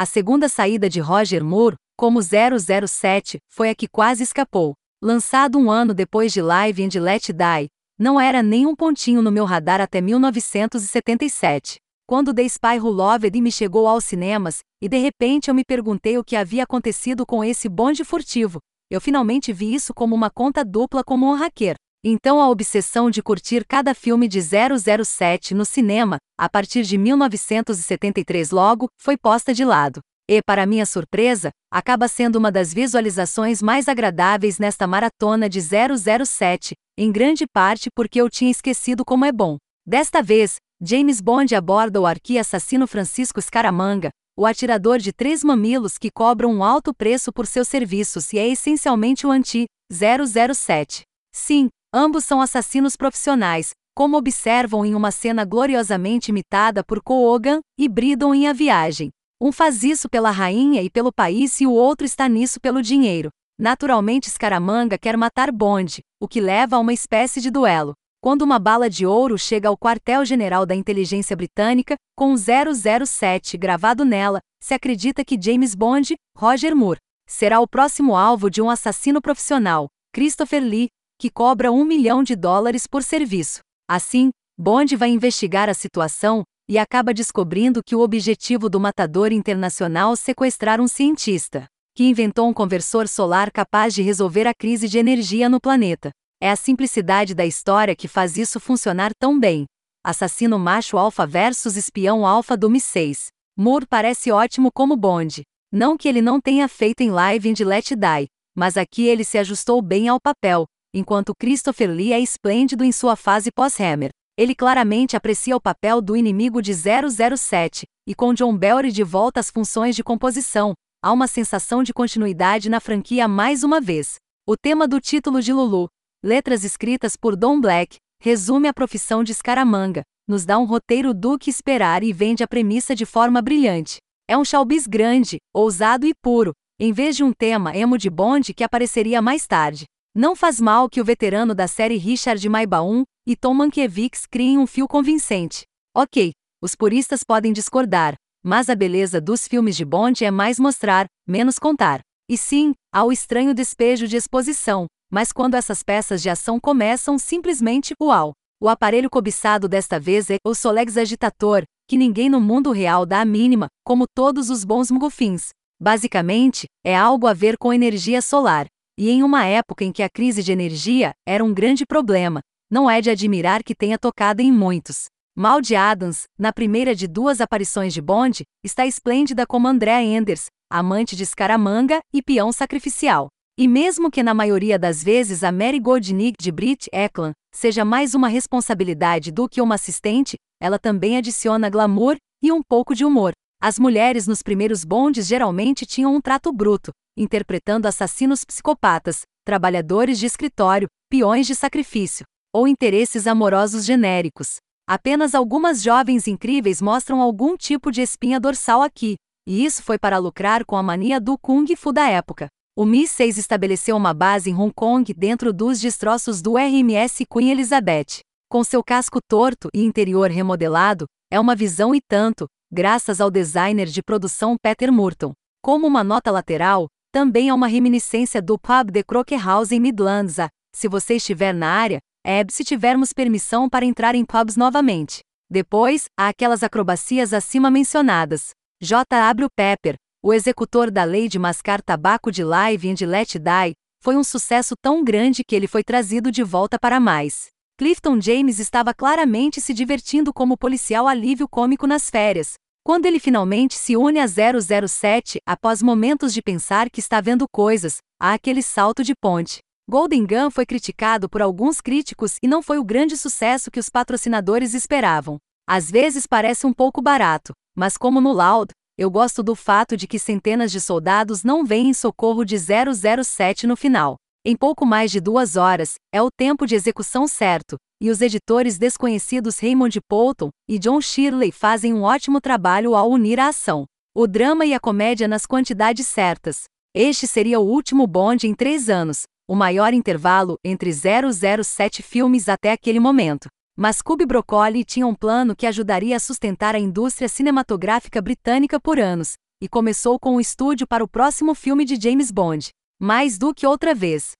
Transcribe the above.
A segunda saída de Roger Moore, como 007, foi a que quase escapou. Lançado um ano depois de Live and Let Die, não era nem um pontinho no meu radar até 1977. Quando The Spy Who Loved me chegou aos cinemas, e de repente eu me perguntei o que havia acontecido com esse bonde furtivo. Eu finalmente vi isso como uma conta dupla como um hacker. Então a obsessão de curtir cada filme de 007 no cinema, a partir de 1973 logo, foi posta de lado. E, para minha surpresa, acaba sendo uma das visualizações mais agradáveis nesta maratona de 007, em grande parte porque eu tinha esquecido como é bom. Desta vez, James Bond aborda o arqui-assassino Francisco Scaramanga, o atirador de três mamilos que cobra um alto preço por seus serviços e é essencialmente o anti-007. Sim, ambos são assassinos profissionais, como observam em uma cena gloriosamente imitada por Kogan e Bridon em A Viagem. Um faz isso pela rainha e pelo país e o outro está nisso pelo dinheiro. Naturalmente Scaramanga quer matar Bond, o que leva a uma espécie de duelo. Quando uma bala de ouro chega ao quartel-general da inteligência britânica, com 007 gravado nela, se acredita que James Bond, Roger Moore, será o próximo alvo de um assassino profissional, Christopher Lee, que cobra um milhão de dólares por serviço. Assim, Bond vai investigar a situação e acaba descobrindo que o objetivo do matador internacional sequestrar um cientista, que inventou um conversor solar capaz de resolver a crise de energia no planeta. É a simplicidade da história que faz isso funcionar tão bem. Assassino macho alfa versus espião alfa do Mi-6. Moore parece ótimo como Bond. Não que ele não tenha feito em Live and Let Die, mas aqui ele se ajustou bem ao papel, enquanto Christopher Lee é esplêndido em sua fase pós-Hammer. Ele claramente aprecia o papel do inimigo de 007, e com John Belry de volta às funções de composição, há uma sensação de continuidade na franquia mais uma vez. O tema do título de Lulu, Letras escritas por Don Black, resume a profissão de Scaramanga, nos dá um roteiro do que esperar e vende a premissa de forma brilhante. É um showbiz grande, ousado e puro, em vez de um tema emo de Bond que apareceria mais tarde. Não faz mal que o veterano da série Richard Maibaum e Tom Mankiewicz criem um fio convincente. Ok, os puristas podem discordar, mas a beleza dos filmes de Bond é mais mostrar, menos contar. E sim, há o estranho despejo de exposição, mas quando essas peças de ação começam, simplesmente, uau! O aparelho cobiçado desta vez é o Solex Agitator, que ninguém no mundo real dá a mínima, como todos os bons mugufins. Basicamente, é algo a ver com energia solar. E em uma época em que a crise de energia era um grande problema, não é de admirar que tenha tocado em muitos. Mal de Adams, na primeira de duas aparições de Bond, está esplêndida como Andrea Enders, amante de Scaramanga e peão sacrificial. E mesmo que na maioria das vezes a Mary Goldnick de Brit Eklund seja mais uma responsabilidade do que uma assistente, ela também adiciona glamour e um pouco de humor. As mulheres nos primeiros bondes geralmente tinham um trato bruto, interpretando assassinos psicopatas, trabalhadores de escritório, peões de sacrifício, ou interesses amorosos genéricos. Apenas algumas jovens incríveis mostram algum tipo de espinha dorsal aqui, e isso foi para lucrar com a mania do Kung Fu da época. O Mi-6 estabeleceu uma base em Hong Kong dentro dos destroços do RMS Queen Elizabeth. Com seu casco torto e interior remodelado, é uma visão e tanto, graças ao designer de produção Peter Murton. Como uma nota lateral, também é uma reminiscência do pub The Crocker House em Midlands. Se você estiver na área, é se tivermos permissão para entrar em pubs novamente. Depois, há aquelas acrobacias acima mencionadas. J. W. Pepper, o executor da lei de mascar tabaco de Live and Let Die, foi um sucesso tão grande que ele foi trazido de volta para mais. Clifton James estava claramente se divertindo como policial alívio cômico nas férias, quando ele finalmente se une a 007 após momentos de pensar que está vendo coisas, há aquele salto de ponte. Golden Gun foi criticado por alguns críticos e não foi o grande sucesso que os patrocinadores esperavam. Às vezes parece um pouco barato, mas como no Loud, eu gosto do fato de que centenas de soldados não vêm em socorro de 007 no final. Em pouco mais de duas horas, é o tempo de execução certo, e os editores desconhecidos Raymond Poulton e John Shirley fazem um ótimo trabalho ao unir a ação, o drama e a comédia nas quantidades certas. Este seria o último Bond em três anos, o maior intervalo entre 007 filmes até aquele momento. Mas Cube Broccoli tinha um plano que ajudaria a sustentar a indústria cinematográfica britânica por anos, e começou com o estúdio para o próximo filme de James Bond. Mais do que outra vez,